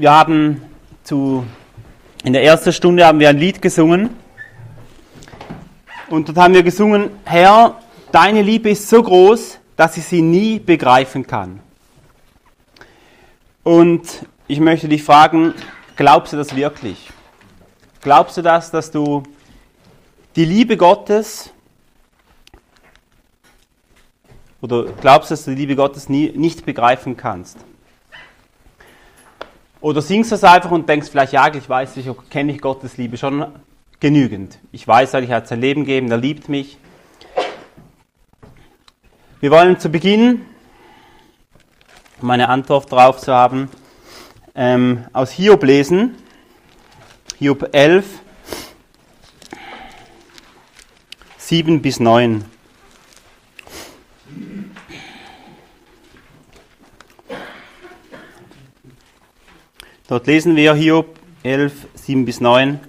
wir haben zu, in der ersten Stunde haben wir ein Lied gesungen. Und dort haben wir gesungen, Herr, deine Liebe ist so groß, dass ich sie nie begreifen kann. Und ich möchte dich fragen, glaubst du das wirklich? Glaubst du das, dass du die Liebe Gottes oder glaubst du, dass du die Liebe Gottes nie, nicht begreifen kannst? Oder singst du es einfach und denkst vielleicht, ja, ich weiß, ich kenne Gottes Liebe schon genügend. Ich weiß, er hat sein Leben gegeben, er liebt mich. Wir wollen zu Beginn, um eine Antwort darauf zu haben, ähm, aus Hiob lesen. Hiob 11, 7 bis 9. Dort lesen wir Hiob 11, 7 bis 9.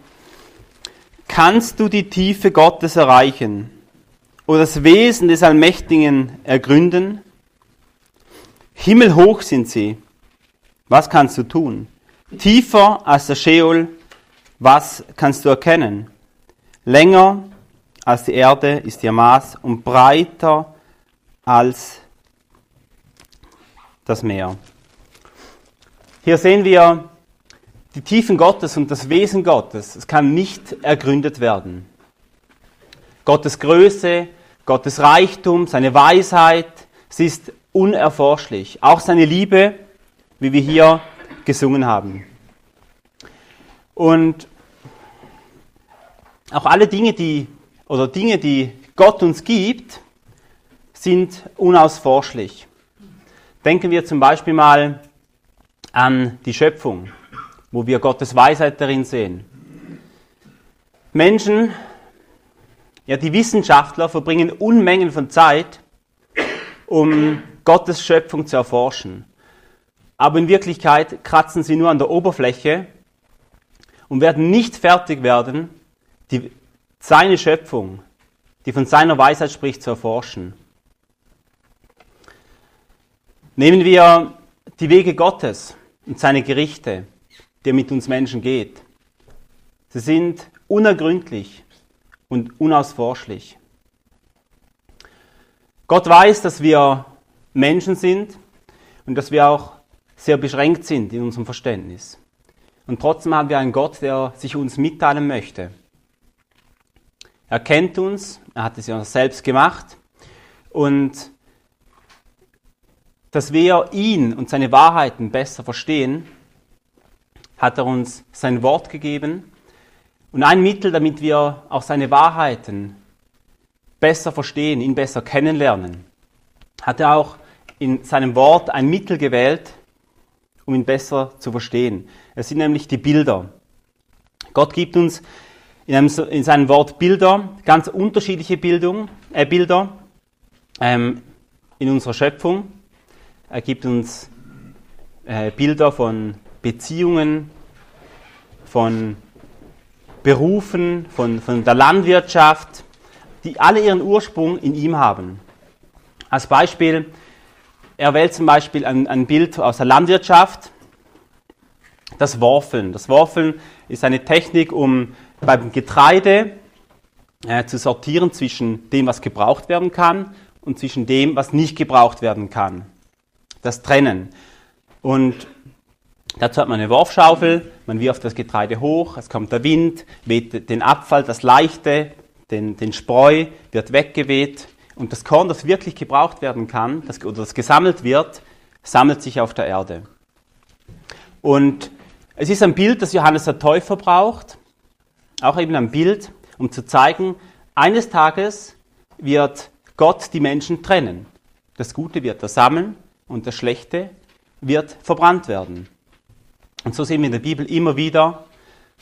Kannst du die Tiefe Gottes erreichen oder das Wesen des Allmächtigen ergründen? Himmelhoch sind sie. Was kannst du tun? Tiefer als der Sheol. Was kannst du erkennen? Länger als die Erde ist ihr Maß und breiter als das Meer. Hier sehen wir die Tiefen Gottes und das Wesen Gottes, es kann nicht ergründet werden. Gottes Größe, Gottes Reichtum, seine Weisheit, sie ist unerforschlich. Auch seine Liebe, wie wir hier gesungen haben. Und auch alle Dinge, die, oder Dinge, die Gott uns gibt, sind unausforschlich. Denken wir zum Beispiel mal an die Schöpfung wo wir Gottes Weisheit darin sehen. Menschen, ja die Wissenschaftler verbringen Unmengen von Zeit, um Gottes Schöpfung zu erforschen. Aber in Wirklichkeit kratzen sie nur an der Oberfläche und werden nicht fertig werden, die, seine Schöpfung, die von seiner Weisheit spricht, zu erforschen. Nehmen wir die Wege Gottes und seine Gerichte der mit uns Menschen geht. Sie sind unergründlich und unausforschlich. Gott weiß, dass wir Menschen sind und dass wir auch sehr beschränkt sind in unserem Verständnis. Und trotzdem haben wir einen Gott, der sich uns mitteilen möchte. Er kennt uns, er hat es ja selbst gemacht und dass wir ihn und seine Wahrheiten besser verstehen, hat er uns sein Wort gegeben und ein Mittel, damit wir auch seine Wahrheiten besser verstehen, ihn besser kennenlernen, hat er auch in seinem Wort ein Mittel gewählt, um ihn besser zu verstehen. Es sind nämlich die Bilder. Gott gibt uns in, einem, in seinem Wort Bilder, ganz unterschiedliche Bildung, äh, Bilder ähm, in unserer Schöpfung. Er gibt uns äh, Bilder von Beziehungen, von Berufen, von, von der Landwirtschaft, die alle ihren Ursprung in ihm haben. Als Beispiel, er wählt zum Beispiel ein, ein Bild aus der Landwirtschaft, das Worfeln. Das Worfeln ist eine Technik, um beim Getreide äh, zu sortieren zwischen dem, was gebraucht werden kann und zwischen dem, was nicht gebraucht werden kann. Das Trennen. Und Dazu hat man eine Worfschaufel, man wirft das Getreide hoch, es kommt der Wind, weht den Abfall, das Leichte, den, den Spreu, wird weggeweht und das Korn, das wirklich gebraucht werden kann, das, oder das gesammelt wird, sammelt sich auf der Erde. Und es ist ein Bild, das Johannes der Täufer braucht, auch eben ein Bild, um zu zeigen, eines Tages wird Gott die Menschen trennen. Das Gute wird er sammeln und das Schlechte wird verbrannt werden. Und so sehen wir in der Bibel immer wieder,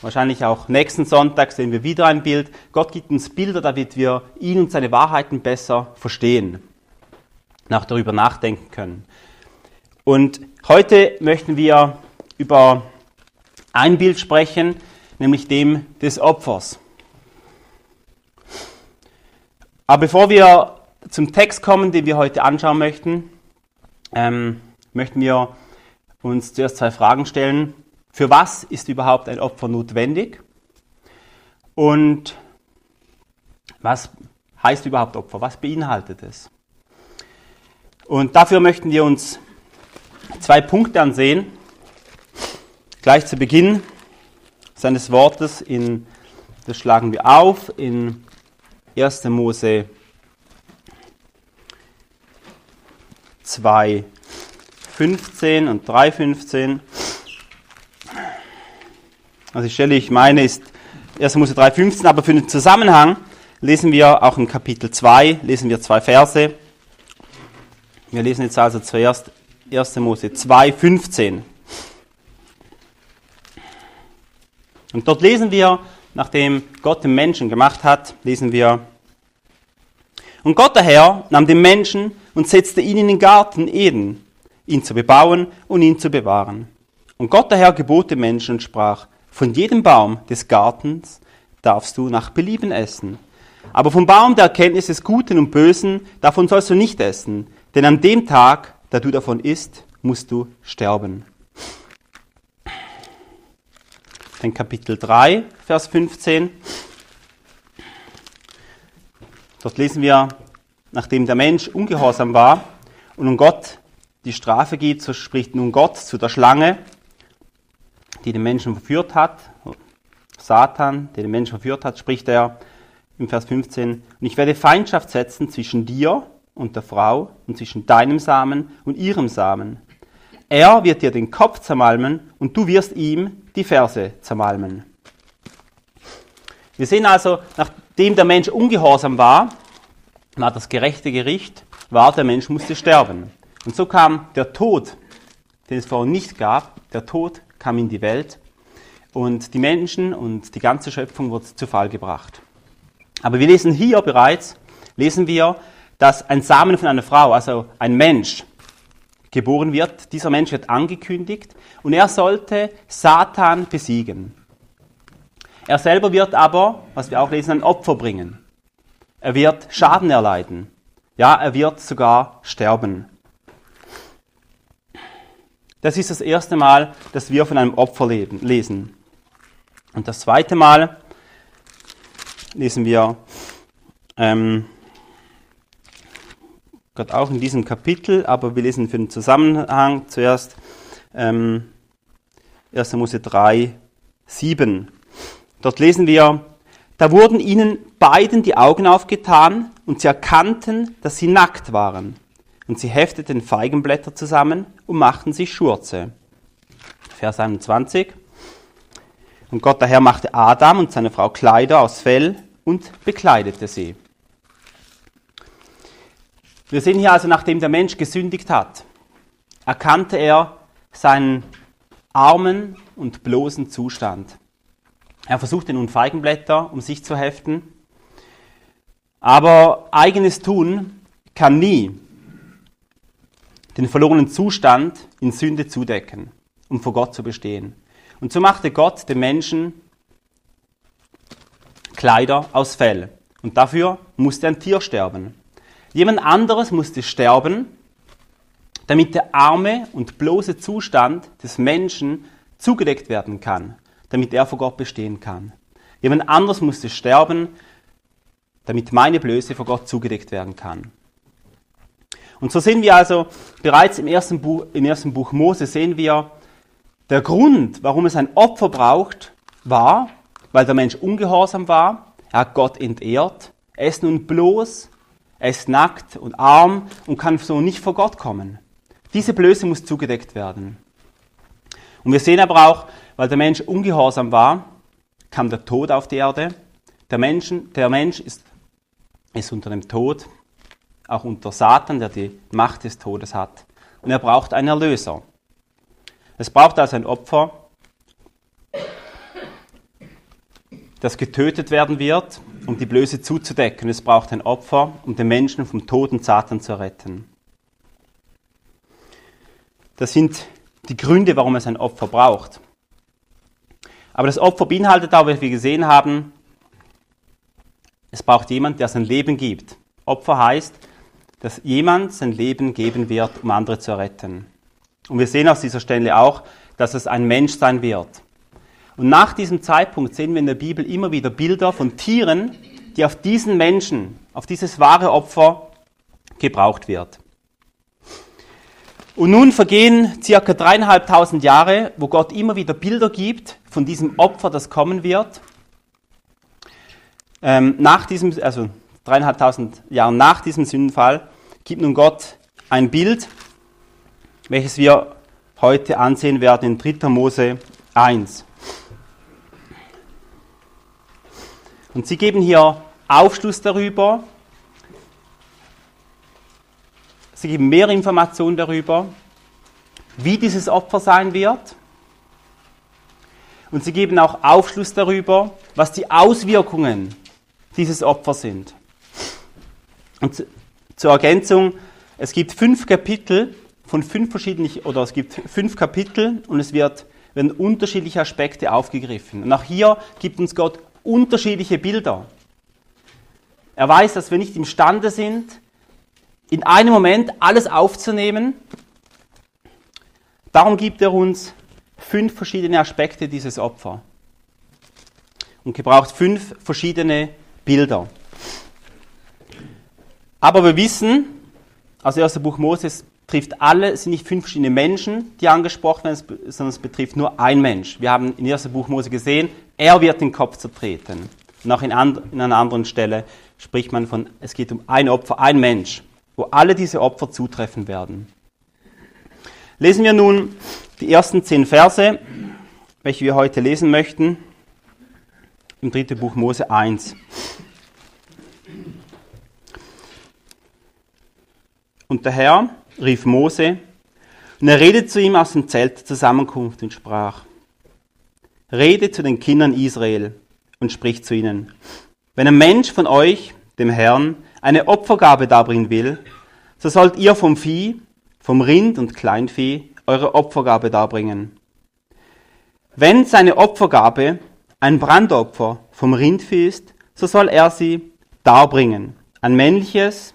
wahrscheinlich auch nächsten Sonntag sehen wir wieder ein Bild. Gott gibt uns Bilder, damit wir ihn und seine Wahrheiten besser verstehen, nach darüber nachdenken können. Und heute möchten wir über ein Bild sprechen, nämlich dem des Opfers. Aber bevor wir zum Text kommen, den wir heute anschauen möchten, ähm, möchten wir uns zuerst zwei Fragen stellen. für was ist überhaupt ein Opfer notwendig und was heißt überhaupt Opfer, was beinhaltet es. Und dafür möchten wir uns zwei Punkte ansehen. Gleich zu Beginn seines Wortes, in, das schlagen wir auf in 1. Mose 2, 15 und 3, 15. Also die Stelle, ich meine, ist 1. Mose 3, 15, aber für den Zusammenhang lesen wir auch in Kapitel 2, lesen wir zwei Verse. Wir lesen jetzt also zuerst 1. Mose 2, 15. Und dort lesen wir, nachdem Gott den Menschen gemacht hat, lesen wir, und Gott der Herr nahm den Menschen und setzte ihn in den Garten Eden, ihn zu bebauen und ihn zu bewahren. Und Gott der Herr gebot dem Menschen und sprach, von jedem Baum des Gartens darfst du nach Belieben essen. Aber vom Baum der Erkenntnis des Guten und Bösen, davon sollst du nicht essen, denn an dem Tag, da du davon isst, musst du sterben. Dann Kapitel 3, Vers 15. Dort lesen wir, nachdem der Mensch ungehorsam war und nun Gott die Strafe gibt, so spricht nun Gott zu der Schlange die den Menschen verführt hat, Satan, der den Menschen verführt hat, spricht er im Vers 15, und ich werde Feindschaft setzen zwischen dir und der Frau und zwischen deinem Samen und ihrem Samen. Er wird dir den Kopf zermalmen und du wirst ihm die Ferse zermalmen. Wir sehen also, nachdem der Mensch ungehorsam war, war das gerechte Gericht, war, der Mensch musste sterben. Und so kam der Tod, den es vorher nicht gab, der Tod kam in die Welt und die Menschen und die ganze Schöpfung wurde zu Fall gebracht. Aber wir lesen hier bereits, lesen wir, dass ein Samen von einer Frau, also ein Mensch, geboren wird. Dieser Mensch wird angekündigt und er sollte Satan besiegen. Er selber wird aber, was wir auch lesen, ein Opfer bringen. Er wird Schaden erleiden. Ja, er wird sogar sterben. Das ist das erste Mal, dass wir von einem Opfer lesen. Und das zweite Mal lesen wir ähm, Gott auch in diesem Kapitel, aber wir lesen für den Zusammenhang zuerst ähm, 1. Mose 3, 7. Dort lesen wir, da wurden ihnen beiden die Augen aufgetan und sie erkannten, dass sie nackt waren und sie hefteten Feigenblätter zusammen und machten sich Schurze. Vers 21. Und Gott der Herr machte Adam und seine Frau Kleider aus Fell und bekleidete sie. Wir sehen hier also, nachdem der Mensch gesündigt hat, erkannte er seinen armen und bloßen Zustand. Er versuchte nun Feigenblätter, um sich zu heften. Aber eigenes Tun kann nie den verlorenen Zustand in Sünde zudecken, um vor Gott zu bestehen. Und so machte Gott dem Menschen Kleider aus Fell. Und dafür musste ein Tier sterben. Jemand anderes musste sterben, damit der arme und bloße Zustand des Menschen zugedeckt werden kann, damit er vor Gott bestehen kann. Jemand anderes musste sterben, damit meine Blöße vor Gott zugedeckt werden kann. Und so sehen wir also bereits im ersten Buch, im ersten Buch Mose, sehen wir, der Grund, warum es ein Opfer braucht, war, weil der Mensch ungehorsam war, er hat Gott entehrt, er ist nun bloß, er ist nackt und arm und kann so nicht vor Gott kommen. Diese Blöße muss zugedeckt werden. Und wir sehen aber auch, weil der Mensch ungehorsam war, kam der Tod auf die Erde. Der, Menschen, der Mensch ist, ist unter dem Tod auch unter Satan, der die Macht des Todes hat. Und er braucht einen Erlöser. Es braucht also ein Opfer, das getötet werden wird, um die Blöße zuzudecken. Es braucht ein Opfer, um den Menschen vom toten Satan zu retten. Das sind die Gründe, warum es ein Opfer braucht. Aber das Opfer beinhaltet auch, wie wir gesehen haben, es braucht jemand, der sein Leben gibt. Opfer heißt, dass jemand sein Leben geben wird, um andere zu retten. Und wir sehen aus dieser Stelle auch, dass es ein Mensch sein wird. Und nach diesem Zeitpunkt sehen wir in der Bibel immer wieder Bilder von Tieren, die auf diesen Menschen, auf dieses wahre Opfer gebraucht wird. Und nun vergehen circa dreieinhalbtausend Jahre, wo Gott immer wieder Bilder gibt von diesem Opfer, das kommen wird. Ähm, nach diesem, also dreieinhalbtausend Jahren nach diesem Sündenfall, gibt nun Gott ein Bild, welches wir heute ansehen werden in 3. Mose 1. Und sie geben hier Aufschluss darüber, sie geben mehr Informationen darüber, wie dieses Opfer sein wird. Und sie geben auch Aufschluss darüber, was die Auswirkungen dieses Opfers sind. Und zur Ergänzung, es gibt fünf Kapitel von fünf verschiedenen, oder es gibt fünf Kapitel und es wird, werden unterschiedliche Aspekte aufgegriffen. Und auch hier gibt uns Gott unterschiedliche Bilder. Er weiß, dass wir nicht imstande sind, in einem Moment alles aufzunehmen. Darum gibt er uns fünf verschiedene Aspekte dieses Opfer und gebraucht fünf verschiedene Bilder. Aber wir wissen, aus dem ersten Buch Moses trifft alle, es sind nicht fünf verschiedene Menschen, die angesprochen werden, sondern es betrifft nur ein Mensch. Wir haben im ersten Buch Mose gesehen, er wird den Kopf zertreten. Und auch in, and, in einer anderen Stelle spricht man von, es geht um ein Opfer, ein Mensch, wo alle diese Opfer zutreffen werden. Lesen wir nun die ersten zehn Verse, welche wir heute lesen möchten, im dritten Buch Mose 1. Und der Herr rief Mose, und er redete zu ihm aus dem Zelt der Zusammenkunft und sprach, Rede zu den Kindern Israel und sprich zu ihnen, wenn ein Mensch von euch, dem Herrn, eine Opfergabe darbringen will, so sollt ihr vom Vieh, vom Rind und Kleinvieh eure Opfergabe darbringen. Wenn seine Opfergabe ein Brandopfer vom Rindvieh ist, so soll er sie darbringen, ein männliches,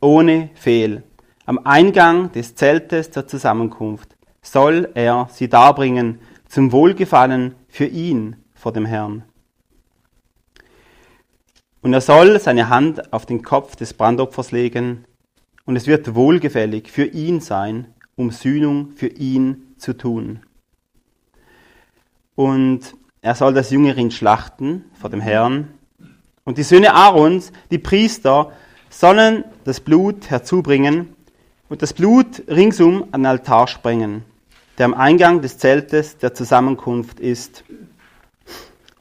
ohne Fehl am Eingang des Zeltes der Zusammenkunft soll er sie darbringen zum Wohlgefallen für ihn vor dem Herrn. Und er soll seine Hand auf den Kopf des Brandopfers legen, und es wird wohlgefällig für ihn sein, um Sühnung für ihn zu tun. Und er soll das Jüngerin schlachten vor dem Herrn. Und die Söhne Aarons, die Priester, sollen das Blut herzubringen und das Blut ringsum an den Altar sprengen, der am Eingang des Zeltes der Zusammenkunft ist.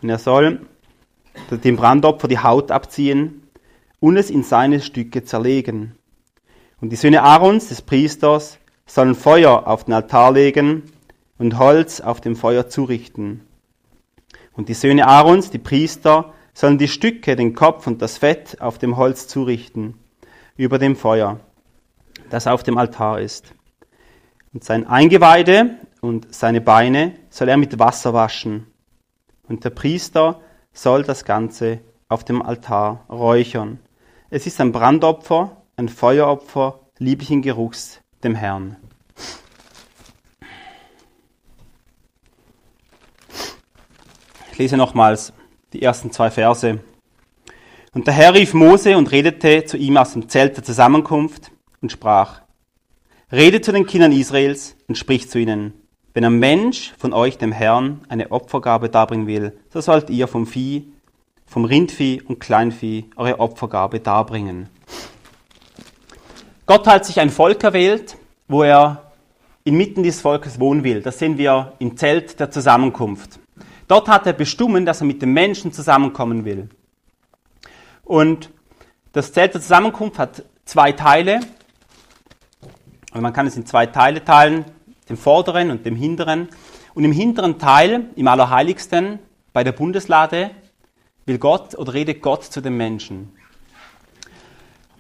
Und er soll dem Brandopfer die Haut abziehen und es in seine Stücke zerlegen. Und die Söhne Aarons, des Priesters, sollen Feuer auf den Altar legen und Holz auf dem Feuer zurichten. Und die Söhne Aarons, die Priester, sollen die Stücke, den Kopf und das Fett auf dem Holz zurichten, über dem Feuer das auf dem Altar ist. Und sein Eingeweide und seine Beine soll er mit Wasser waschen. Und der Priester soll das Ganze auf dem Altar räuchern. Es ist ein Brandopfer, ein Feueropfer lieblichen Geruchs dem Herrn. Ich lese nochmals die ersten zwei Verse. Und der Herr rief Mose und redete zu ihm aus dem Zelt der Zusammenkunft und sprach, Rede zu den Kindern Israels und sprich zu ihnen, wenn ein Mensch von euch dem Herrn eine Opfergabe darbringen will, so sollt ihr vom Vieh, vom Rindvieh und Kleinvieh eure Opfergabe darbringen. Gott hat sich ein Volk erwählt, wo er inmitten des Volkes wohnen will. Das sehen wir im Zelt der Zusammenkunft. Dort hat er bestimmt, dass er mit den Menschen zusammenkommen will. Und das Zelt der Zusammenkunft hat zwei Teile. Aber man kann es in zwei Teile teilen, dem vorderen und dem hinteren. Und im hinteren Teil, im Allerheiligsten, bei der Bundeslade, will Gott oder redet Gott zu den Menschen.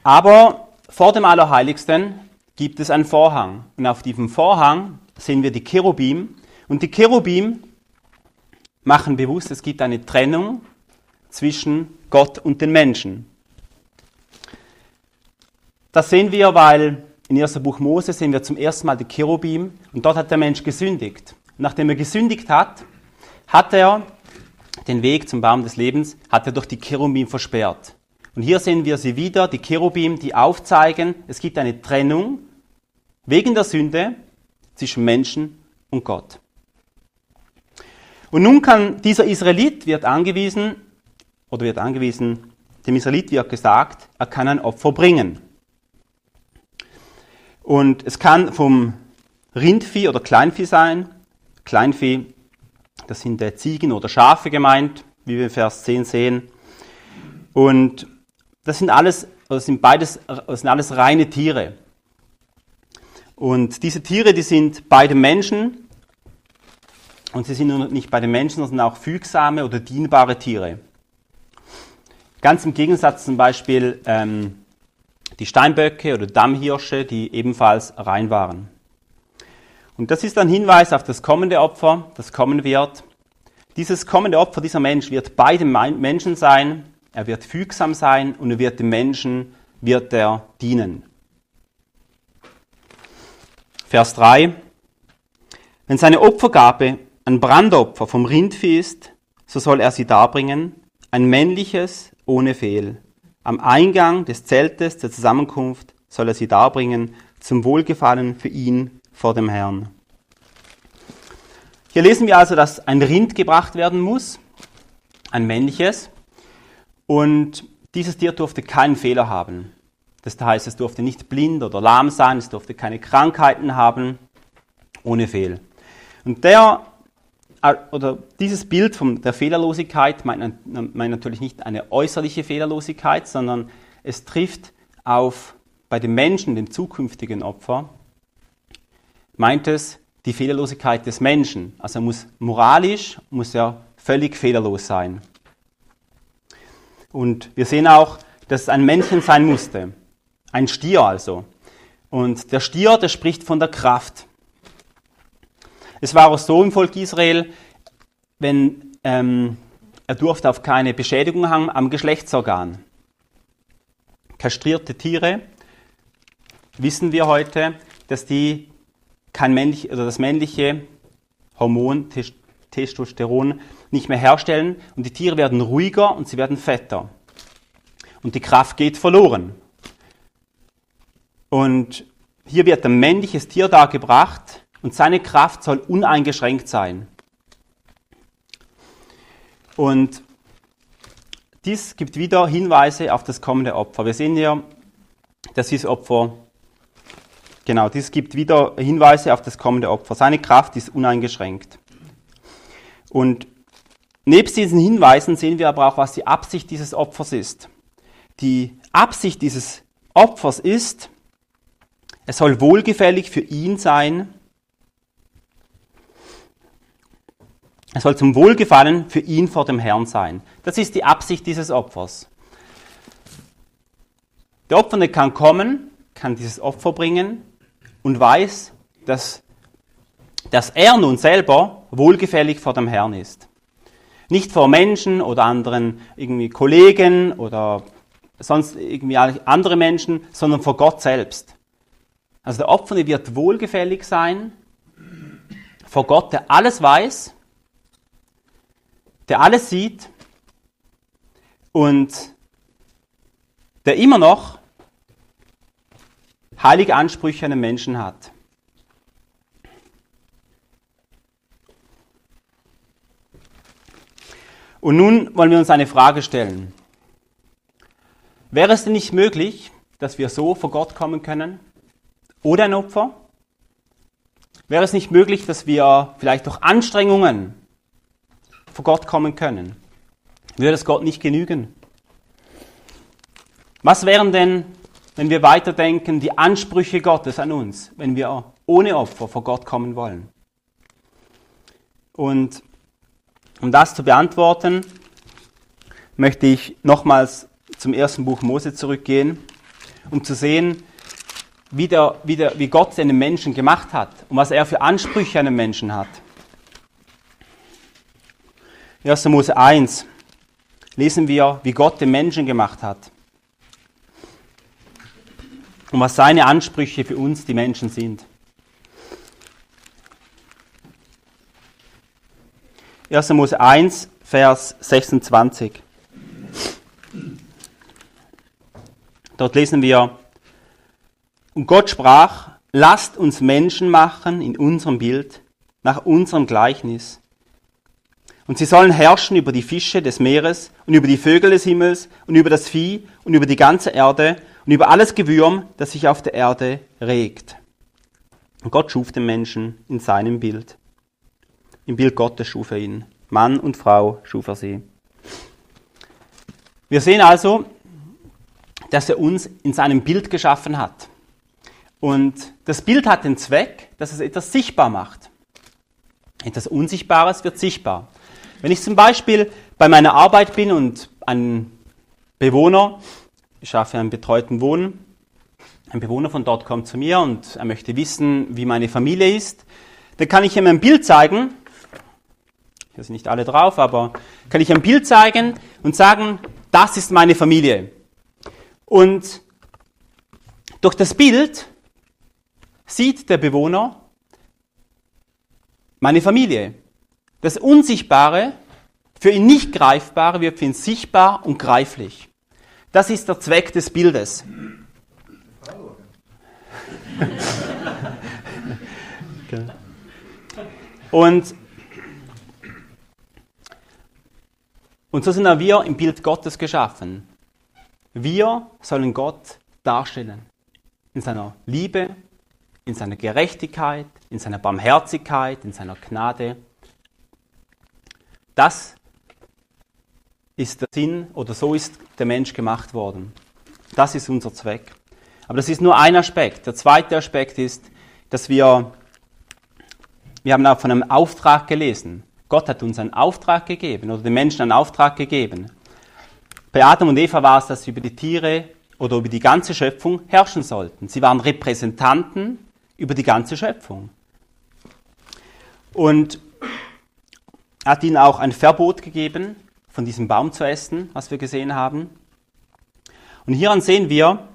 Aber vor dem Allerheiligsten gibt es einen Vorhang. Und auf diesem Vorhang sehen wir die Cherubim. Und die Cherubim machen bewusst, es gibt eine Trennung zwischen Gott und den Menschen. Das sehen wir, weil in 1. Buch Mose sehen wir zum ersten Mal die Cherubim und dort hat der Mensch gesündigt. Nachdem er gesündigt hat, hat er den Weg zum Baum des Lebens, hat er durch die Cherubim versperrt. Und hier sehen wir sie wieder, die Cherubim, die aufzeigen, es gibt eine Trennung wegen der Sünde zwischen Menschen und Gott. Und nun kann dieser Israelit wird angewiesen, oder wird angewiesen, dem Israelit wird gesagt, er kann ein Opfer bringen. Und es kann vom Rindvieh oder Kleinvieh sein. Kleinvieh, das sind Ziegen oder Schafe gemeint, wie wir in Vers 10 sehen. Und das sind alles, das sind beides, das sind alles reine Tiere. Und diese Tiere, die sind bei den Menschen, und sie sind nicht bei den Menschen, sondern auch fügsame oder dienbare Tiere. Ganz im Gegensatz zum Beispiel ähm, die Steinböcke oder Dammhirsche, die ebenfalls rein waren. Und das ist ein Hinweis auf das kommende Opfer, das kommen wird. Dieses kommende Opfer, dieser Mensch wird bei den Menschen sein, er wird fügsam sein und er wird dem Menschen wird er dienen. Vers 3. Wenn seine Opfergabe ein Brandopfer vom Rindvieh ist, so soll er sie darbringen, ein männliches ohne Fehl. Am Eingang des Zeltes der Zusammenkunft soll er sie darbringen, zum Wohlgefallen für ihn vor dem Herrn. Hier lesen wir also, dass ein Rind gebracht werden muss, ein männliches, und dieses Tier durfte keinen Fehler haben. Das heißt, es durfte nicht blind oder lahm sein, es durfte keine Krankheiten haben, ohne Fehl. Und der, oder dieses Bild von der Fehlerlosigkeit meint, meint natürlich nicht eine äußerliche Fehlerlosigkeit, sondern es trifft auf bei dem Menschen, dem zukünftigen Opfer, meint es die Fehlerlosigkeit des Menschen. Also er muss moralisch, muss er völlig fehlerlos sein. Und wir sehen auch, dass es ein Männchen sein musste. Ein Stier also. Und der Stier, der spricht von der Kraft. Es war auch so im Volk Israel, wenn ähm, er durfte auf keine Beschädigung haben am Geschlechtsorgan. Kastrierte Tiere, wissen wir heute, dass die kein männlich, oder das männliche Hormon Testosteron nicht mehr herstellen und die Tiere werden ruhiger und sie werden fetter. Und die Kraft geht verloren. Und hier wird ein männliches Tier dargebracht und seine Kraft soll uneingeschränkt sein. Und dies gibt wieder Hinweise auf das kommende Opfer. Wir sehen hier, dass dieses Opfer, genau, dies gibt wieder Hinweise auf das kommende Opfer. Seine Kraft ist uneingeschränkt. Und nebst diesen Hinweisen sehen wir aber auch, was die Absicht dieses Opfers ist. Die Absicht dieses Opfers ist, es soll wohlgefällig für ihn sein. Es soll zum Wohlgefallen für ihn vor dem Herrn sein. Das ist die Absicht dieses Opfers. Der Opfernde kann kommen, kann dieses Opfer bringen und weiß, dass, dass er nun selber wohlgefällig vor dem Herrn ist. Nicht vor Menschen oder anderen irgendwie Kollegen oder sonst irgendwie andere Menschen, sondern vor Gott selbst. Also der Opfernde wird wohlgefällig sein vor Gott, der alles weiß, der alles sieht und der immer noch heilige Ansprüche an den Menschen hat. Und nun wollen wir uns eine Frage stellen. Wäre es denn nicht möglich, dass wir so vor Gott kommen können? Oder ein Opfer? Wäre es nicht möglich, dass wir vielleicht durch Anstrengungen vor Gott kommen können? Würde es Gott nicht genügen? Was wären denn, wenn wir weiterdenken, die Ansprüche Gottes an uns, wenn wir ohne Opfer vor Gott kommen wollen? Und um das zu beantworten, möchte ich nochmals zum ersten Buch Mose zurückgehen, um zu sehen, wie, der, wie, der, wie Gott einen Menschen gemacht hat und was er für Ansprüche an den Menschen hat. 1. Mose 1 lesen wir, wie Gott den Menschen gemacht hat und was seine Ansprüche für uns, die Menschen, sind. 1. Mose 1, Vers 26. Dort lesen wir, und Gott sprach, lasst uns Menschen machen in unserem Bild, nach unserem Gleichnis. Und sie sollen herrschen über die Fische des Meeres und über die Vögel des Himmels und über das Vieh und über die ganze Erde und über alles Gewürm, das sich auf der Erde regt. Und Gott schuf den Menschen in seinem Bild. Im Bild Gottes schuf er ihn. Mann und Frau schuf er sie. Wir sehen also, dass er uns in seinem Bild geschaffen hat. Und das Bild hat den Zweck, dass es etwas sichtbar macht. Etwas Unsichtbares wird sichtbar. Wenn ich zum Beispiel bei meiner Arbeit bin und ein Bewohner, ich schaffe einen betreuten Wohnen, ein Bewohner von dort kommt zu mir und er möchte wissen, wie meine Familie ist, dann kann ich ihm ein Bild zeigen. Hier sind nicht alle drauf, aber kann ich ein Bild zeigen und sagen, das ist meine Familie. Und durch das Bild sieht der Bewohner meine Familie. Das Unsichtbare, für ihn nicht Greifbare, wird für ihn sichtbar und greiflich. Das ist der Zweck des Bildes. und, und so sind auch wir im Bild Gottes geschaffen. Wir sollen Gott darstellen. In seiner Liebe, in seiner Gerechtigkeit, in seiner Barmherzigkeit, in seiner Gnade. Das ist der Sinn oder so ist der Mensch gemacht worden. Das ist unser Zweck. Aber das ist nur ein Aspekt. Der zweite Aspekt ist, dass wir, wir haben auch von einem Auftrag gelesen. Gott hat uns einen Auftrag gegeben oder den Menschen einen Auftrag gegeben. Bei Adam und Eva war es, dass sie über die Tiere oder über die ganze Schöpfung herrschen sollten. Sie waren Repräsentanten über die ganze Schöpfung. Und hat ihnen auch ein Verbot gegeben, von diesem Baum zu essen, was wir gesehen haben. Und hieran sehen wir,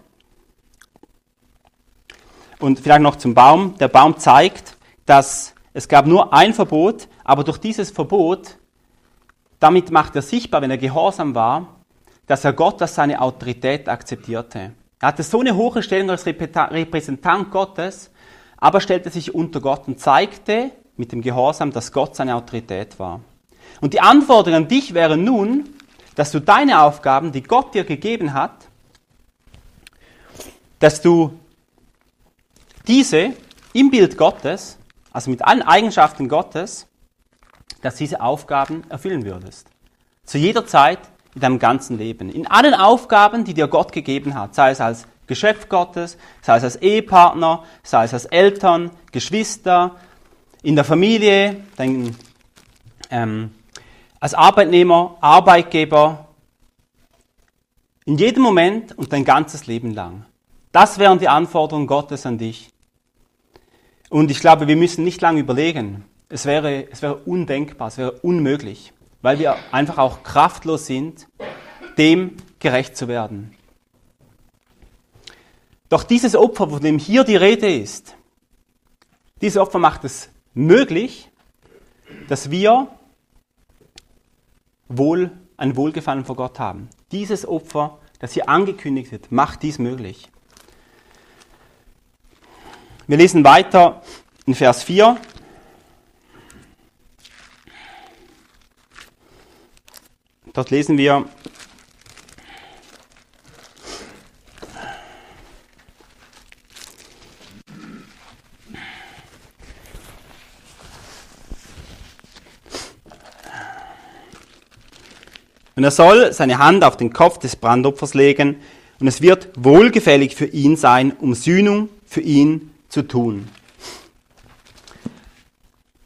und vielleicht noch zum Baum, der Baum zeigt, dass es gab nur ein Verbot, aber durch dieses Verbot, damit macht er sichtbar, wenn er gehorsam war, dass er Gott als seine Autorität akzeptierte. Er hatte so eine hohe Stellung als Repräsentant Gottes, aber stellte sich unter Gott und zeigte mit dem Gehorsam, dass Gott seine Autorität war. Und die Anforderung an dich wäre nun, dass du deine Aufgaben, die Gott dir gegeben hat, dass du diese im Bild Gottes, also mit allen Eigenschaften Gottes, dass diese Aufgaben erfüllen würdest. Zu jeder Zeit in deinem ganzen Leben. In allen Aufgaben, die dir Gott gegeben hat, sei es als Geschöpf Gottes, sei es als Ehepartner, sei es als Eltern, Geschwister, in der Familie, dein, ähm, als Arbeitnehmer, Arbeitgeber, in jedem Moment und dein ganzes Leben lang. Das wären die Anforderungen Gottes an dich. Und ich glaube, wir müssen nicht lange überlegen. Es wäre, es wäre undenkbar, es wäre unmöglich, weil wir einfach auch kraftlos sind, dem gerecht zu werden. Doch dieses Opfer, von dem hier die Rede ist, dieses Opfer macht es möglich, dass wir wohl ein Wohlgefallen vor Gott haben. Dieses Opfer, das hier angekündigt wird, macht dies möglich. Wir lesen weiter in Vers 4. Dort lesen wir, Und er soll seine Hand auf den Kopf des Brandopfers legen, und es wird wohlgefällig für ihn sein, um Sühnung für ihn zu tun.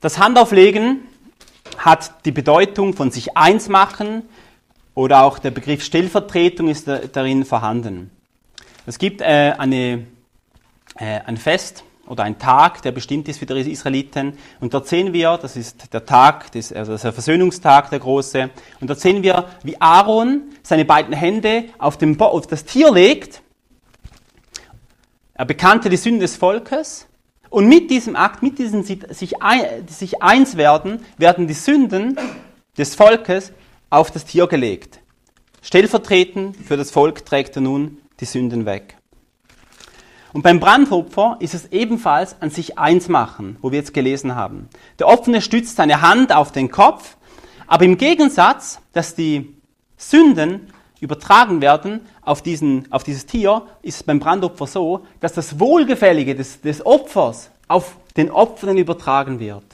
Das Handauflegen hat die Bedeutung von sich eins machen oder auch der Begriff Stellvertretung ist darin vorhanden. Es gibt äh, eine, äh, ein Fest, oder ein Tag, der bestimmt ist für die Israeliten. Und dort sehen wir, das ist der Tag, des, also der Versöhnungstag, der große. Und dort sehen wir, wie Aaron seine beiden Hände auf, dem, auf das Tier legt. Er bekannte die Sünden des Volkes. Und mit diesem Akt, mit diesem sich, sich eins werden, werden die Sünden des Volkes auf das Tier gelegt. Stellvertretend für das Volk trägt er nun die Sünden weg. Und beim Brandopfer ist es ebenfalls an sich eins machen, wo wir jetzt gelesen haben. Der Opfernde stützt seine Hand auf den Kopf, aber im Gegensatz, dass die Sünden übertragen werden auf, diesen, auf dieses Tier, ist es beim Brandopfer so, dass das Wohlgefällige des, des Opfers auf den Opfern übertragen wird.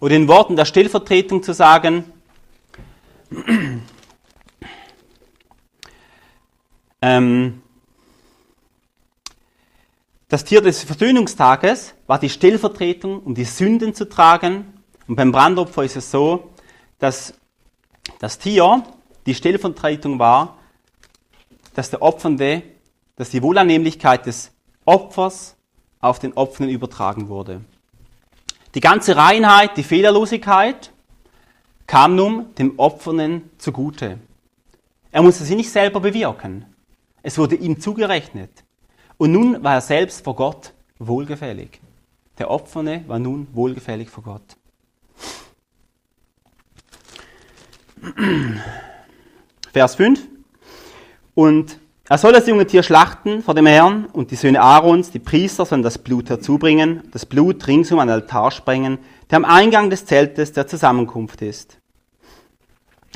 Oder in Worten der Stellvertretung zu sagen, ähm, das Tier des Versöhnungstages war die Stellvertretung, um die Sünden zu tragen. Und beim Brandopfer ist es so, dass das Tier die Stellvertretung war, dass der Opfernde, dass die Wohlannehmlichkeit des Opfers auf den Opfernden übertragen wurde. Die ganze Reinheit, die Fehlerlosigkeit kam nun dem Opfernden zugute. Er musste sie nicht selber bewirken. Es wurde ihm zugerechnet. Und nun war er selbst vor Gott wohlgefällig. Der Opferne war nun wohlgefällig vor Gott. Vers 5. Und er soll das junge Tier schlachten vor dem Herrn und die Söhne Aarons, die Priester, sollen das Blut herzubringen, das Blut ringsum an den Altar sprengen, der am Eingang des Zeltes der Zusammenkunft ist.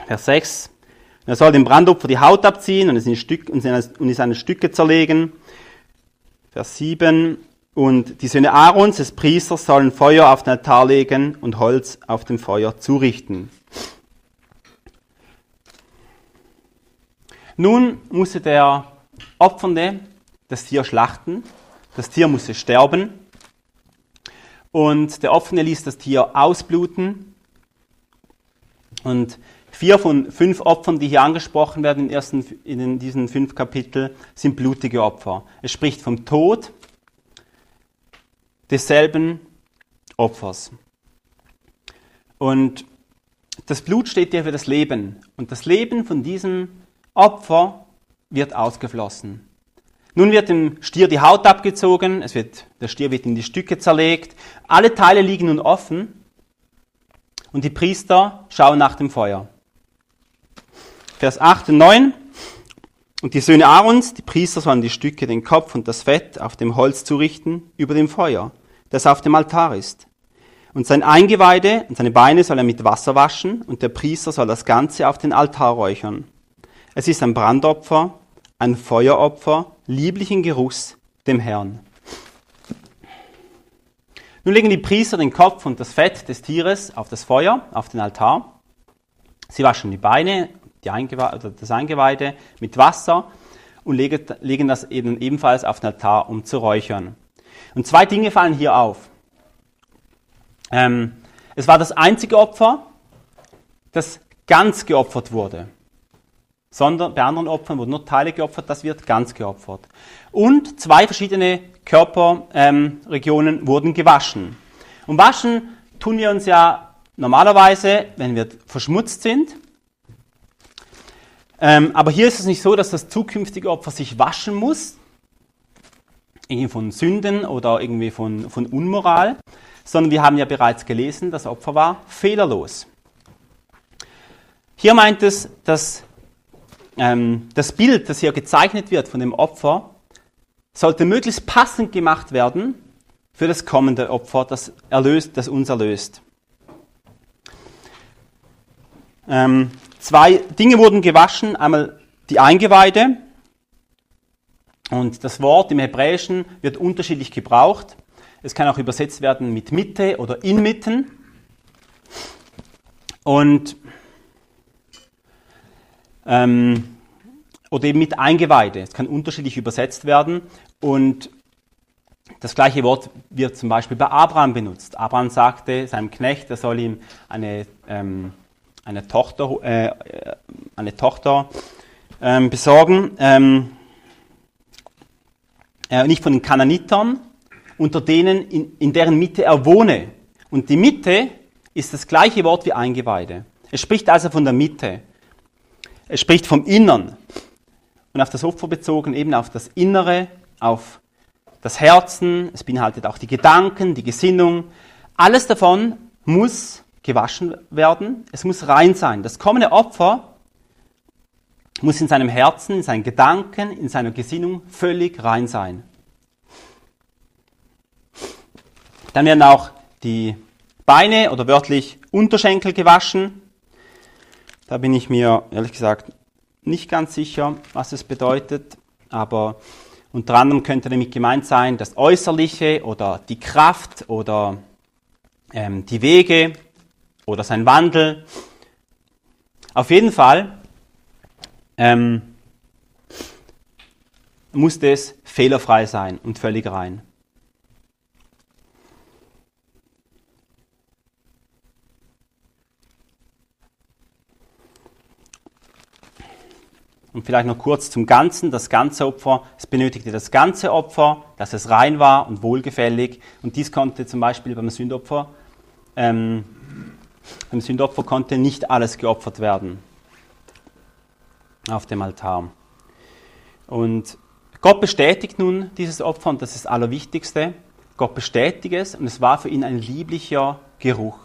Vers 6. Er soll dem Brandopfer die Haut abziehen und es in, Stück, und in seine Stücke zerlegen. Vers 7. Und die Söhne Aarons, des Priesters, sollen Feuer auf den Altar legen und Holz auf dem Feuer zurichten. Nun musste der Opfernde das Tier schlachten. Das Tier musste sterben. Und der Opfernde ließ das Tier ausbluten. Und vier von fünf Opfern, die hier angesprochen werden in, ersten, in diesen fünf Kapiteln, sind blutige Opfer. Es spricht vom Tod desselben Opfers. Und das Blut steht ja für das Leben. Und das Leben von diesem Opfer wird ausgeflossen. Nun wird dem Stier die Haut abgezogen, es wird, der Stier wird in die Stücke zerlegt, alle Teile liegen nun offen und die Priester schauen nach dem Feuer. Vers 8 und 9. Und die Söhne Aarons, die Priester, sollen die Stücke, den Kopf und das Fett auf dem Holz zurichten über dem Feuer, das auf dem Altar ist. Und sein Eingeweide und seine Beine soll er mit Wasser waschen und der Priester soll das Ganze auf den Altar räuchern. Es ist ein Brandopfer, ein Feueropfer, lieblichen Geruchs dem Herrn. Nun legen die Priester den Kopf und das Fett des Tieres auf das Feuer, auf den Altar. Sie waschen die Beine, Eingeweide, das Eingeweide mit Wasser und legen das eben ebenfalls auf den Altar, um zu räuchern. Und zwei Dinge fallen hier auf. Ähm, es war das einzige Opfer, das ganz geopfert wurde sondern bei anderen Opfern wurden nur Teile geopfert, das wird ganz geopfert. Und zwei verschiedene Körperregionen ähm, wurden gewaschen. Und waschen tun wir uns ja normalerweise, wenn wir verschmutzt sind. Ähm, aber hier ist es nicht so, dass das zukünftige Opfer sich waschen muss, irgendwie von Sünden oder irgendwie von, von Unmoral, sondern wir haben ja bereits gelesen, das Opfer war fehlerlos. Hier meint es, dass ähm, das Bild, das hier gezeichnet wird von dem Opfer, sollte möglichst passend gemacht werden für das kommende Opfer, das, erlöst, das uns erlöst. Ähm, zwei Dinge wurden gewaschen, einmal die Eingeweide und das Wort im Hebräischen wird unterschiedlich gebraucht. Es kann auch übersetzt werden mit Mitte oder inmitten. Und ähm, oder eben mit Eingeweide. Es kann unterschiedlich übersetzt werden und das gleiche Wort wird zum Beispiel bei Abraham benutzt. Abraham sagte seinem Knecht, er soll ihm eine, ähm, eine Tochter, äh, eine Tochter ähm, besorgen, ähm, äh, nicht von den Kananitern, unter denen, in, in deren Mitte er wohne. Und die Mitte ist das gleiche Wort wie Eingeweide. Es spricht also von der Mitte. Es spricht vom Innern. Und auf das Opfer bezogen eben auf das Innere, auf das Herzen. Es beinhaltet auch die Gedanken, die Gesinnung. Alles davon muss gewaschen werden, es muss rein sein. Das kommende Opfer muss in seinem Herzen, in seinen Gedanken, in seiner Gesinnung völlig rein sein. Dann werden auch die Beine oder wörtlich Unterschenkel gewaschen. Da bin ich mir ehrlich gesagt nicht ganz sicher, was es bedeutet, aber unter anderem könnte damit gemeint sein, das Äußerliche oder die Kraft oder ähm, die Wege oder sein Wandel. Auf jeden Fall ähm, musste es fehlerfrei sein und völlig rein. Und vielleicht noch kurz zum Ganzen, das ganze Opfer, es benötigte das ganze Opfer, dass es rein war und wohlgefällig. Und dies konnte zum Beispiel beim Sündopfer, ähm, beim Sündopfer konnte nicht alles geopfert werden auf dem Altar. Und Gott bestätigt nun dieses Opfer und das ist das Allerwichtigste. Gott bestätigt es und es war für ihn ein lieblicher Geruch.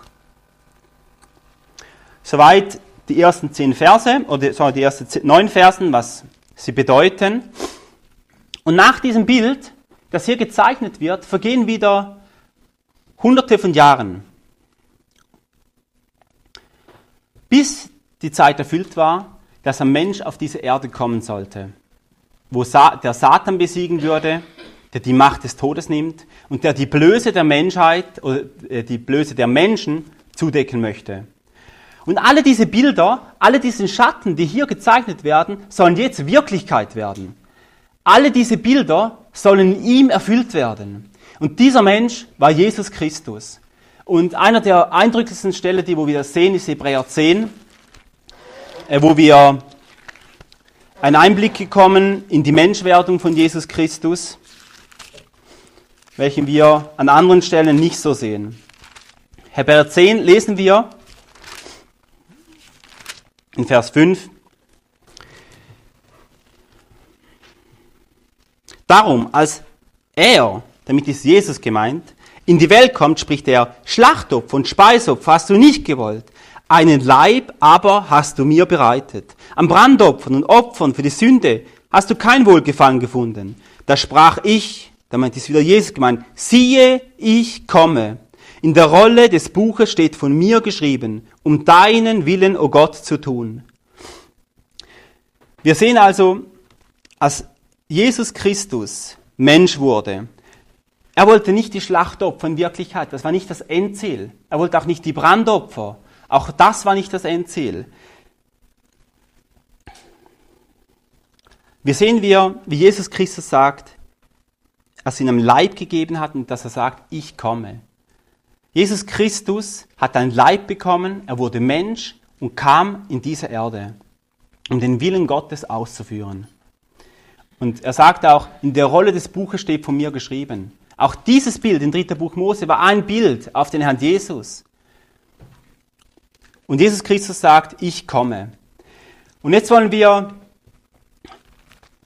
Soweit die ersten zehn Verse, oder sorry, die ersten neun Versen, was sie bedeuten. Und nach diesem Bild, das hier gezeichnet wird, vergehen wieder hunderte von Jahren, bis die Zeit erfüllt war, dass ein Mensch auf diese Erde kommen sollte, wo der Satan besiegen würde, der die Macht des Todes nimmt und der die Blöße der Menschheit oder äh, die Blöße der Menschen zudecken möchte. Und alle diese Bilder, alle diese Schatten, die hier gezeichnet werden, sollen jetzt Wirklichkeit werden. Alle diese Bilder sollen in ihm erfüllt werden. Und dieser Mensch war Jesus Christus. Und einer der eindrücklichsten Stellen, die wo wir das sehen, ist Hebräer 10, äh, wo wir einen Einblick bekommen in die Menschwerdung von Jesus Christus, welchen wir an anderen Stellen nicht so sehen. Hebräer 10 lesen wir, in Vers 5. Darum, als er, damit ist Jesus gemeint, in die Welt kommt, spricht er, Schlachtopfer und Speisopfer hast du nicht gewollt, einen Leib aber hast du mir bereitet. Am Brandopfern und Opfern für die Sünde hast du kein Wohlgefallen gefunden. Da sprach ich, damit ist wieder Jesus gemeint, siehe, ich komme. In der Rolle des Buches steht von mir geschrieben, um deinen Willen, o oh Gott, zu tun. Wir sehen also, als Jesus Christus Mensch wurde, er wollte nicht die Schlachtopfer in Wirklichkeit, das war nicht das Endziel. Er wollte auch nicht die Brandopfer, auch das war nicht das Endziel. Wir sehen wir, wie Jesus Christus sagt, dass er ihm Leib gegeben hat und dass er sagt, ich komme. Jesus Christus hat ein Leib bekommen, er wurde Mensch und kam in diese Erde, um den Willen Gottes auszuführen. Und er sagt auch, in der Rolle des Buches steht von mir geschrieben. Auch dieses Bild im dritten Buch Mose war ein Bild auf den Herrn Jesus. Und Jesus Christus sagt, ich komme. Und jetzt wollen wir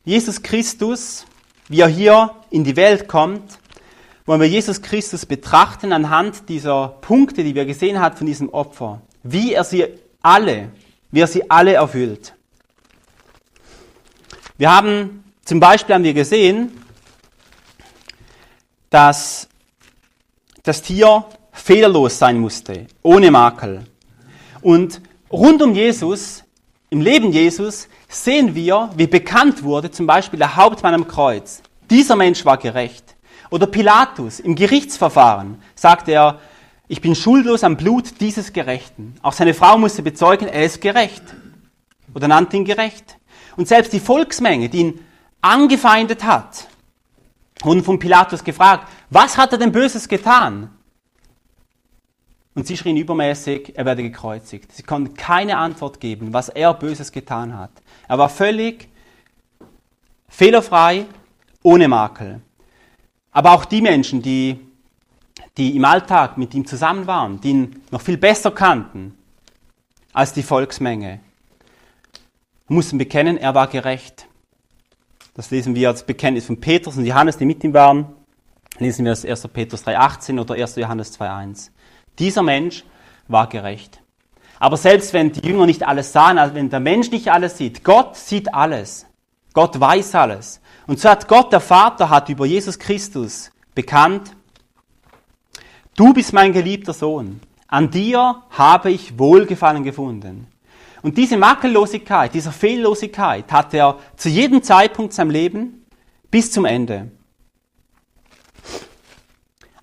Jesus Christus, wie er hier in die Welt kommt, wollen wir Jesus Christus betrachten anhand dieser Punkte, die wir gesehen haben von diesem Opfer. Wie er sie alle, wie er sie alle erfüllt. Wir haben, zum Beispiel haben wir gesehen, dass das Tier fehlerlos sein musste, ohne Makel. Und rund um Jesus, im Leben Jesus, sehen wir, wie bekannt wurde, zum Beispiel der Hauptmann am Kreuz. Dieser Mensch war gerecht. Oder Pilatus im Gerichtsverfahren sagt er, ich bin schuldlos am Blut dieses Gerechten. Auch seine Frau musste bezeugen, er ist gerecht. Oder nannte ihn gerecht. Und selbst die Volksmenge, die ihn angefeindet hat, wurden von Pilatus gefragt, was hat er denn Böses getan? Und sie schrien übermäßig, er werde gekreuzigt. Sie konnten keine Antwort geben, was er Böses getan hat. Er war völlig fehlerfrei, ohne Makel. Aber auch die Menschen, die, die im Alltag mit ihm zusammen waren, die ihn noch viel besser kannten als die Volksmenge, mussten bekennen, er war gerecht. Das lesen wir als Bekenntnis von Petrus und Johannes, die mit ihm waren. Lesen wir das 1. Petrus 3,18 oder 1. Johannes 2,1. Dieser Mensch war gerecht. Aber selbst wenn die Jünger nicht alles sahen, also wenn der Mensch nicht alles sieht, Gott sieht alles. Gott weiß alles. Und so hat Gott, der Vater, hat über Jesus Christus bekannt, du bist mein geliebter Sohn. An dir habe ich Wohlgefallen gefunden. Und diese Makellosigkeit, dieser Fehllosigkeit hat er zu jedem Zeitpunkt seinem Leben bis zum Ende.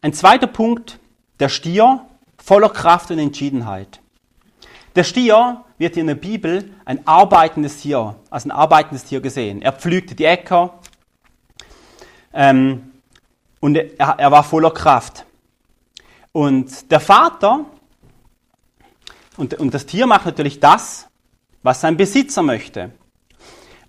Ein zweiter Punkt, der Stier voller Kraft und Entschiedenheit. Der Stier wird in der Bibel ein arbeitendes Tier, als ein arbeitendes Tier gesehen. Er pflügte die Äcker ähm, und er, er war voller Kraft. Und der Vater und, und das Tier macht natürlich das, was sein Besitzer möchte.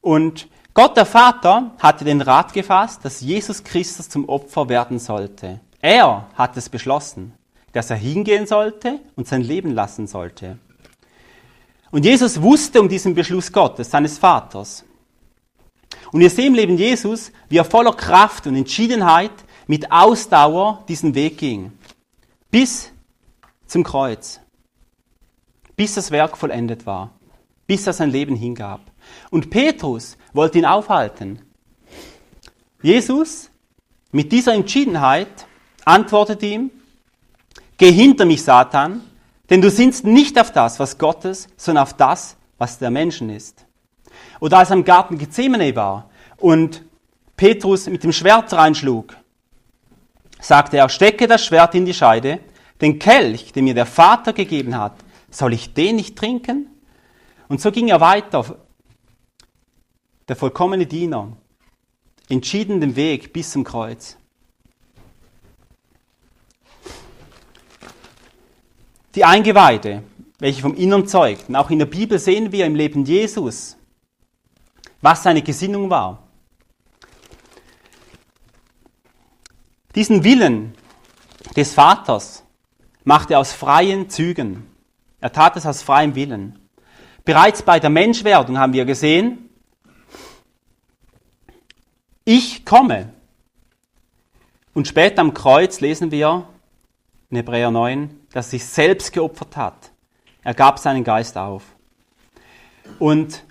Und Gott der Vater hatte den Rat gefasst, dass Jesus Christus zum Opfer werden sollte. Er hat es beschlossen, dass er hingehen sollte und sein Leben lassen sollte. Und Jesus wusste um diesen Beschluss Gottes, seines Vaters. Und wir sehen im Leben Jesus, wie er voller Kraft und Entschiedenheit mit Ausdauer diesen Weg ging. Bis zum Kreuz. Bis das Werk vollendet war. Bis er sein Leben hingab. Und Petrus wollte ihn aufhalten. Jesus mit dieser Entschiedenheit antwortet ihm, Geh hinter mich, Satan, denn du sinnst nicht auf das, was Gottes, sondern auf das, was der Menschen ist. Oder als er im Garten Gethsemane war und Petrus mit dem Schwert reinschlug, sagte er, stecke das Schwert in die Scheide, den Kelch, den mir der Vater gegeben hat, soll ich den nicht trinken? Und so ging er weiter, der vollkommene Diener, entschieden den Weg bis zum Kreuz. die Eingeweide, welche vom Innern zeugten. Auch in der Bibel sehen wir im Leben Jesus, was seine Gesinnung war. Diesen Willen des Vaters machte er aus freien Zügen. Er tat es aus freiem Willen. Bereits bei der Menschwerdung haben wir gesehen, ich komme. Und später am Kreuz lesen wir in Hebräer 9, dass er sich selbst geopfert hat. Er gab seinen Geist auf. Und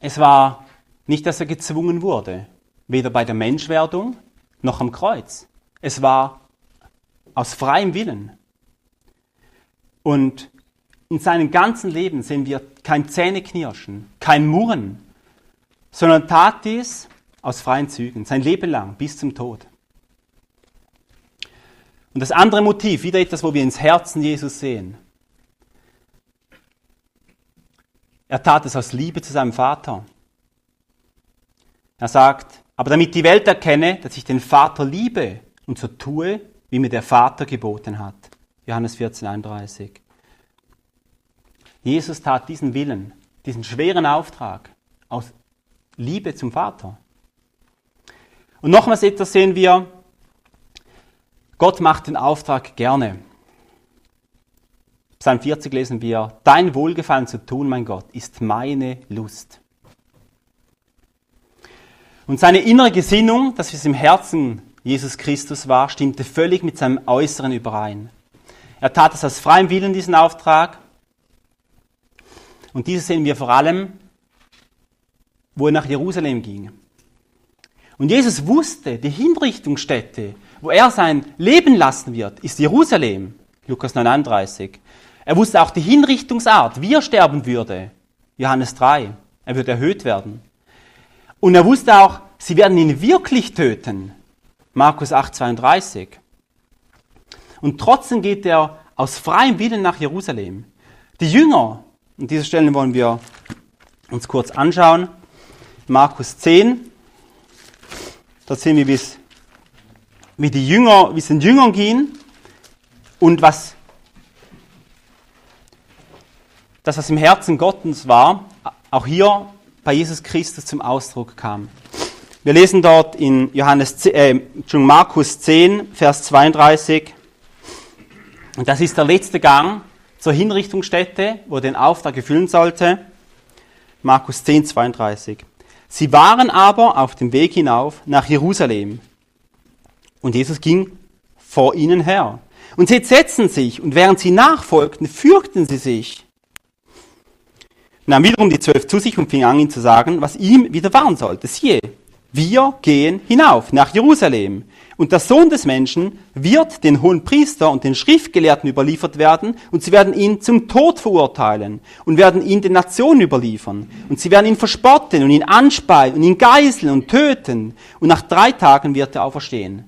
es war nicht, dass er gezwungen wurde, weder bei der Menschwerdung noch am Kreuz. Es war aus freiem Willen. Und in seinem ganzen Leben sehen wir kein Zähneknirschen, kein Murren, sondern tat dies aus freien Zügen, sein Leben lang bis zum Tod. Und das andere Motiv, wieder etwas, wo wir ins Herzen Jesus sehen. Er tat es aus Liebe zu seinem Vater. Er sagt, aber damit die Welt erkenne, dass ich den Vater liebe und so tue, wie mir der Vater geboten hat. Johannes 14, 31. Jesus tat diesen Willen, diesen schweren Auftrag aus Liebe zum Vater. Und nochmals etwas sehen wir, Gott macht den Auftrag gerne. Psalm 40 lesen wir, Dein Wohlgefallen zu tun, mein Gott, ist meine Lust. Und seine innere Gesinnung, dass es im Herzen Jesus Christus war, stimmte völlig mit seinem Äußeren überein. Er tat es aus freiem Willen, diesen Auftrag. Und dieses sehen wir vor allem, wo er nach Jerusalem ging. Und Jesus wusste, die Hinrichtungsstätte, wo er sein Leben lassen wird, ist Jerusalem. Lukas 39. Er wusste auch die Hinrichtungsart, wie er sterben würde. Johannes 3. Er wird erhöht werden. Und er wusste auch, sie werden ihn wirklich töten. Markus 8, 32. Und trotzdem geht er aus freiem Willen nach Jerusalem. Die Jünger, an dieser Stelle wollen wir uns kurz anschauen. Markus 10. Dort sehen wir, wie die Jünger, es den Jüngern ging und was das, was im Herzen Gottes war, auch hier bei Jesus Christus zum Ausdruck kam. Wir lesen dort in Johannes, äh, Markus 10, Vers 32. Und das ist der letzte Gang zur Hinrichtungsstätte, wo er den Auftrag erfüllen sollte. Markus 10, 32. Sie waren aber auf dem Weg hinauf nach Jerusalem und Jesus ging vor ihnen her. Und sie entsetzten sich, und während sie nachfolgten, fürchten sie sich. Nahm wiederum die zwölf zu sich und fing an, ihm zu sagen, was ihm widerfahren sollte. Siehe, wir gehen hinauf nach Jerusalem. Und der Sohn des Menschen wird den hohen Priester und den Schriftgelehrten überliefert werden und sie werden ihn zum Tod verurteilen und werden ihn den Nationen überliefern. Und sie werden ihn verspotten und ihn anspeien und ihn geißeln und töten. Und nach drei Tagen wird er auferstehen.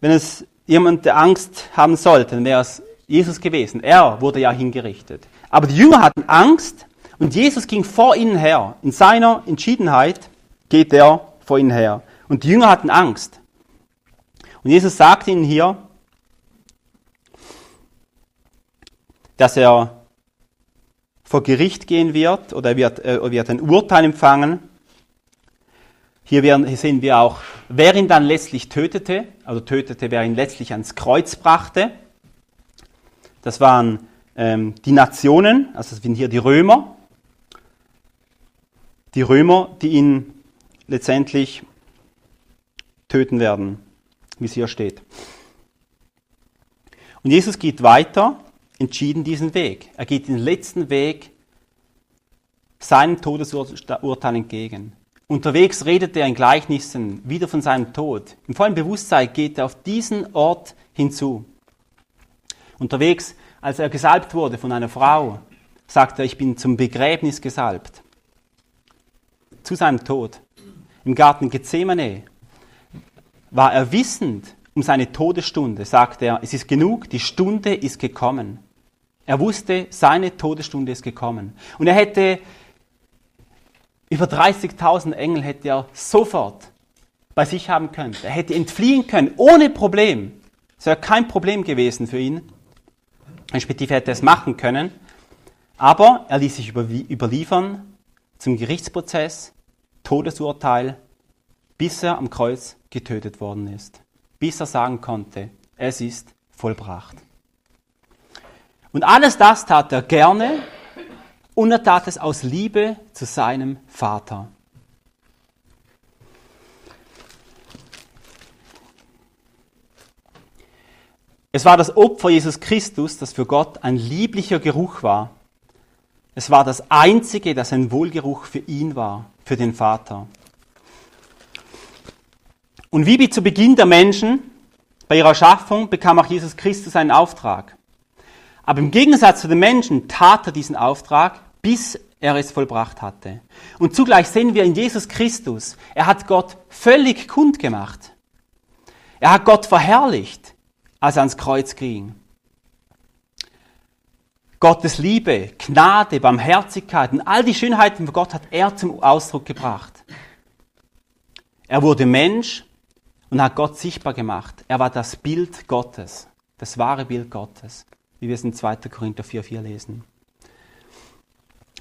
Wenn es jemand der Angst haben sollte, dann wäre es Jesus gewesen. Er wurde ja hingerichtet. Aber die Jünger hatten Angst und Jesus ging vor ihnen her. In seiner Entschiedenheit geht er vor ihnen her. Und die Jünger hatten Angst. Und Jesus sagt ihnen hier, dass er vor Gericht gehen wird oder er wird, er wird ein Urteil empfangen. Hier, werden, hier sehen wir auch, wer ihn dann letztlich tötete, also tötete, wer ihn letztlich ans Kreuz brachte. Das waren ähm, die Nationen, also das sind hier die Römer. Die Römer, die ihn letztendlich töten werden, wie es hier steht. Und Jesus geht weiter, entschieden diesen Weg. Er geht den letzten Weg seinem Todesurteil entgegen. Unterwegs redet er in Gleichnissen wieder von seinem Tod. Im vollen Bewusstsein geht er auf diesen Ort hinzu. Unterwegs, als er gesalbt wurde von einer Frau, sagt er, ich bin zum Begräbnis gesalbt. Zu seinem Tod im Garten Gethsemane war er wissend um seine Todesstunde, sagt er, es ist genug, die Stunde ist gekommen. Er wusste, seine Todesstunde ist gekommen. Und er hätte über 30.000 Engel hätte er sofort bei sich haben können. Er hätte entfliehen können, ohne Problem. Es wäre kein Problem gewesen für ihn. Respektive hätte er es machen können. Aber er ließ sich überliefern zum Gerichtsprozess Todesurteil, bis er am Kreuz getötet worden ist. Bis er sagen konnte, es ist vollbracht. Und alles das tat er gerne und er tat es aus Liebe zu seinem Vater. Es war das Opfer Jesus Christus, das für Gott ein lieblicher Geruch war. Es war das einzige, das ein Wohlgeruch für ihn war für den Vater. Und wie zu Beginn der Menschen, bei ihrer Schaffung, bekam auch Jesus Christus einen Auftrag. Aber im Gegensatz zu den Menschen tat er diesen Auftrag, bis er es vollbracht hatte. Und zugleich sehen wir in Jesus Christus, er hat Gott völlig kundgemacht. Er hat Gott verherrlicht, als er ans Kreuz ging. Gottes Liebe, Gnade, Barmherzigkeit und all die Schönheiten von Gott hat er zum Ausdruck gebracht. Er wurde Mensch und hat Gott sichtbar gemacht. Er war das Bild Gottes, das wahre Bild Gottes, wie wir es in 2. Korinther 4,4 lesen.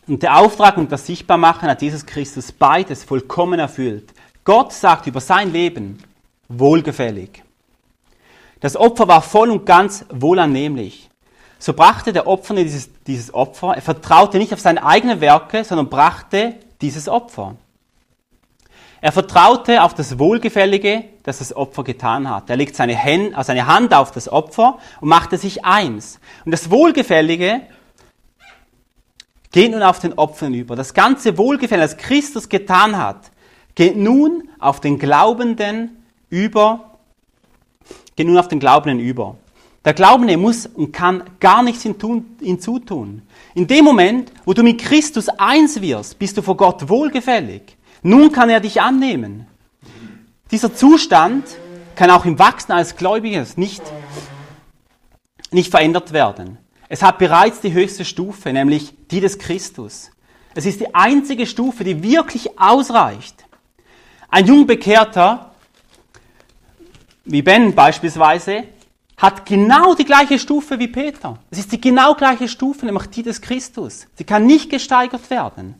Und der Auftrag und das Sichtbarmachen hat Jesus Christus beides vollkommen erfüllt. Gott sagt über sein Leben wohlgefällig. Das Opfer war voll und ganz wohlannehmlich. So brachte der Opfer dieses, dieses Opfer, er vertraute nicht auf seine eigenen Werke, sondern brachte dieses Opfer. Er vertraute auf das Wohlgefällige, das das Opfer getan hat. Er legt seine, Hand, also seine Hand auf das Opfer und machte sich eins. Und das Wohlgefällige geht nun auf den Opfern über. Das ganze Wohlgefällige, das Christus getan hat, geht nun auf den Glaubenden über, geht nun auf den Glaubenden über. Der Glaubende muss und kann gar nichts hinzutun. In dem Moment, wo du mit Christus eins wirst, bist du vor Gott wohlgefällig. Nun kann er dich annehmen. Dieser Zustand kann auch im Wachsen als Gläubiges nicht, nicht verändert werden. Es hat bereits die höchste Stufe, nämlich die des Christus. Es ist die einzige Stufe, die wirklich ausreicht. Ein Jungbekehrter, wie Ben beispielsweise, hat genau die gleiche Stufe wie Peter. Es ist die genau gleiche Stufe, nämlich die des Christus. Sie kann nicht gesteigert werden.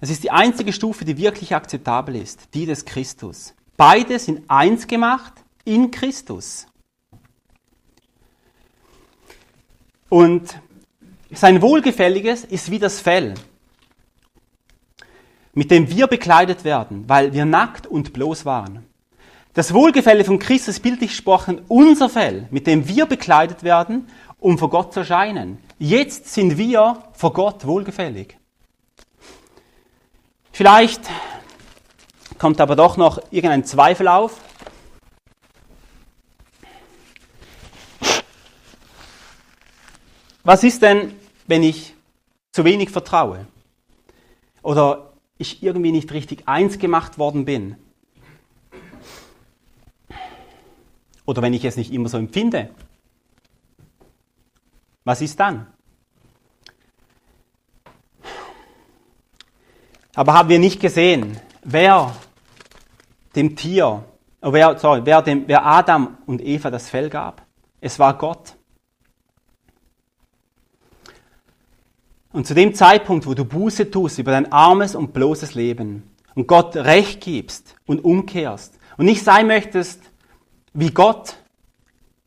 Es ist die einzige Stufe, die wirklich akzeptabel ist, die des Christus. Beide sind eins gemacht in Christus. Und sein Wohlgefälliges ist wie das Fell. mit dem wir bekleidet werden, weil wir nackt und bloß waren. Das Wohlgefälle von Christus bildlich gesprochen unser Fell, mit dem wir bekleidet werden, um vor Gott zu erscheinen. Jetzt sind wir vor Gott wohlgefällig. Vielleicht kommt aber doch noch irgendein Zweifel auf. Was ist denn, wenn ich zu wenig vertraue? Oder ich irgendwie nicht richtig eins gemacht worden bin? Oder wenn ich es nicht immer so empfinde? Was ist dann? Aber haben wir nicht gesehen, wer dem Tier, oh, wer, sorry, wer, dem, wer Adam und Eva das Fell gab? Es war Gott. Und zu dem Zeitpunkt, wo du Buße tust über dein armes und bloßes Leben und Gott Recht gibst und umkehrst und nicht sein möchtest wie Gott,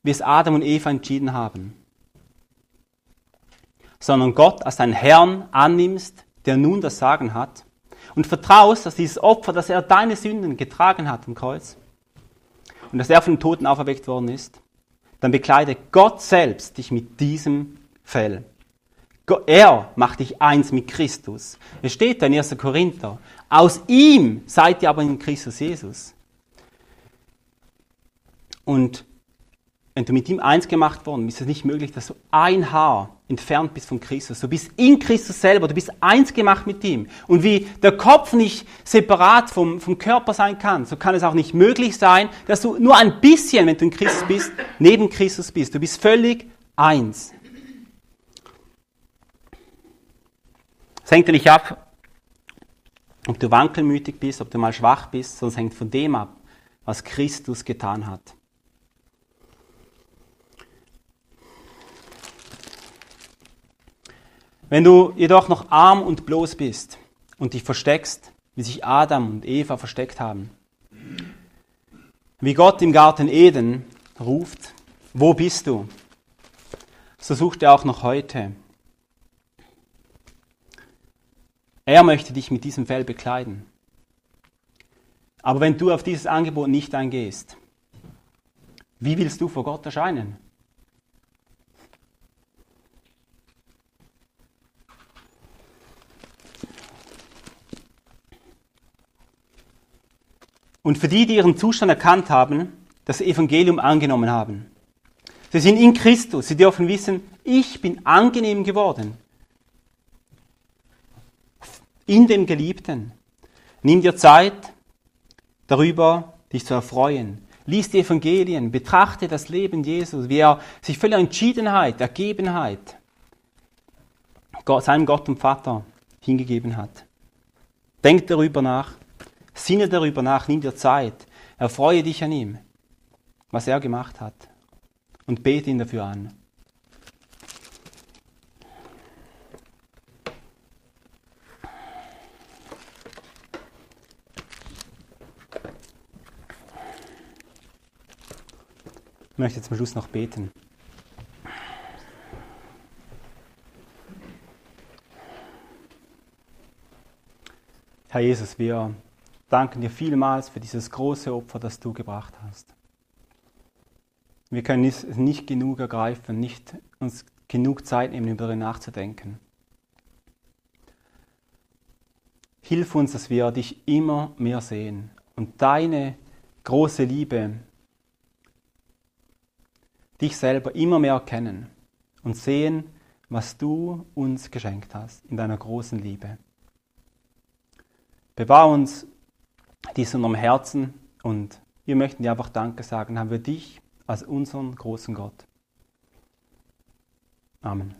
wie es Adam und Eva entschieden haben, sondern Gott als deinen Herrn annimmst, der nun das Sagen hat, und vertraust, dass dieses Opfer, dass er deine Sünden getragen hat am Kreuz und dass er von den Toten auferweckt worden ist, dann bekleide Gott selbst dich mit diesem Fell. Er macht dich eins mit Christus. Es steht da in 1. Korinther. Aus ihm seid ihr aber in Christus Jesus. Und wenn du mit ihm eins gemacht worden bist, ist es nicht möglich, dass du ein Haar entfernt bist von Christus. Du bist in Christus selber, du bist eins gemacht mit ihm. Und wie der Kopf nicht separat vom, vom Körper sein kann, so kann es auch nicht möglich sein, dass du nur ein bisschen, wenn du in Christus bist, neben Christus bist. Du bist völlig eins. Es hängt ja nicht ab, ob du wankelmütig bist, ob du mal schwach bist, sondern es hängt von dem ab, was Christus getan hat. Wenn du jedoch noch arm und bloß bist und dich versteckst, wie sich Adam und Eva versteckt haben, wie Gott im Garten Eden ruft, wo bist du? So sucht er auch noch heute. Er möchte dich mit diesem Fell bekleiden. Aber wenn du auf dieses Angebot nicht eingehst, wie willst du vor Gott erscheinen? Und für die, die ihren Zustand erkannt haben, das Evangelium angenommen haben. Sie sind in Christus. Sie dürfen wissen, ich bin angenehm geworden. In dem Geliebten. Nimm dir Zeit, darüber dich zu erfreuen. Lies die Evangelien, betrachte das Leben Jesus, wie er sich völlig Entschiedenheit, Ergebenheit seinem Gott und Vater hingegeben hat. Denk darüber nach. Sinne darüber nach, nimm dir Zeit, erfreue dich an ihm, was er gemacht hat und bete ihn dafür an. Ich möchte zum Schluss noch beten. Herr Jesus, wir danken dir vielmals für dieses große Opfer, das du gebracht hast. Wir können es nicht genug ergreifen, nicht uns genug Zeit nehmen, darüber nachzudenken. Hilf uns, dass wir dich immer mehr sehen und deine große Liebe, dich selber immer mehr erkennen und sehen, was du uns geschenkt hast in deiner großen Liebe. Bewahr uns dies in unserem Herzen und wir möchten dir einfach Danke sagen. Haben wir dich als unseren großen Gott. Amen.